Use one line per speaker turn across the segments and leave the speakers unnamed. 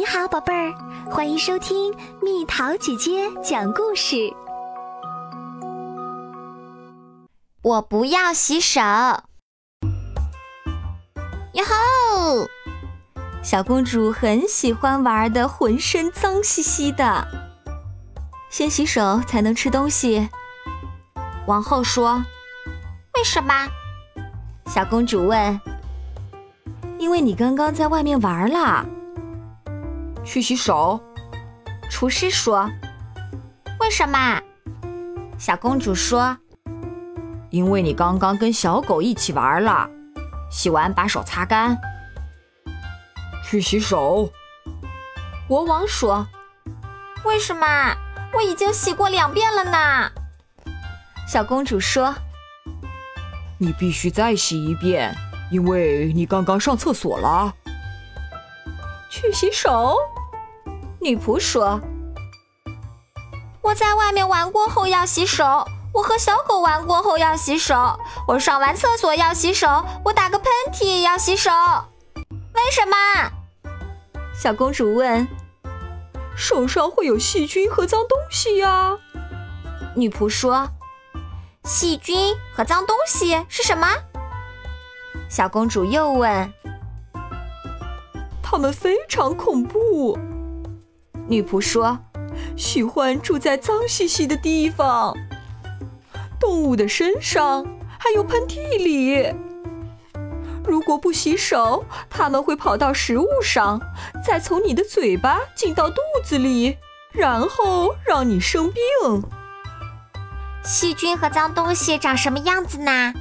你好，宝贝儿，欢迎收听蜜桃姐姐讲故事。
我不要洗手。哟吼！小公主很喜欢玩的，浑身脏兮兮的。先洗手才能吃东西。王后说：“
为什么？”
小公主问。“因为你刚刚在外面玩了。”
去洗手。
厨师说：“
为什么？”
小公主说：“
因为你刚刚跟小狗一起玩了，洗完把手擦干。”去洗手。
国王说：“
为什么？我已经洗过两遍了呢。”
小公主说：“
你必须再洗一遍，因为你刚刚上厕所了。”
去洗手。女仆说：“
我在外面玩过后要洗手，我和小狗玩过后要洗手，我上完厕所要洗手，我打个喷嚏也要洗手。为什么？”
小公主问。
“手上会有细菌和脏东西呀。”
女仆说。
“细菌和脏东西是什么？”
小公主又问。
“它们非常恐怖。”
女仆说：“
喜欢住在脏兮兮的地方，动物的身上，还有喷嚏里。如果不洗手，它们会跑到食物上，再从你的嘴巴进到肚子里，然后让你生病。”
细菌和脏东西长什么样子呢？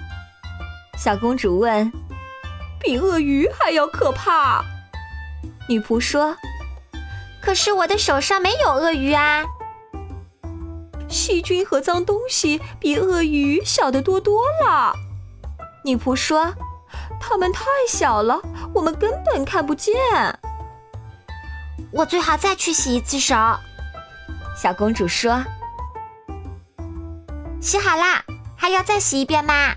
小公主问。
“比鳄鱼还要可怕。”
女仆说。
可是我的手上没有鳄鱼啊！
细菌和脏东西比鳄鱼小得多多了。
女仆说：“
它们太小了，我们根本看不见。”
我最好再去洗一次手。
小公主说：“
洗好啦，还要再洗一遍吗？”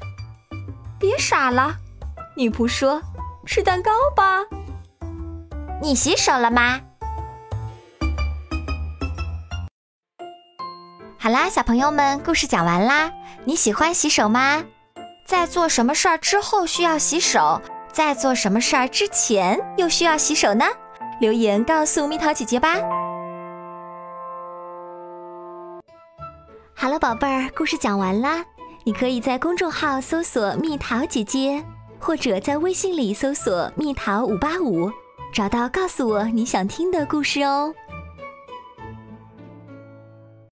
别傻了，女仆说：“吃蛋糕吧。”
你洗手了吗？
好啦，小朋友们，故事讲完啦。你喜欢洗手吗？在做什么事儿之后需要洗手？在做什么事儿之前又需要洗手呢？留言告诉蜜桃姐姐吧。
好了，宝贝儿，故事讲完啦。你可以在公众号搜索“蜜桃姐姐”，或者在微信里搜索“蜜桃五八五”，找到告诉我你想听的故事哦。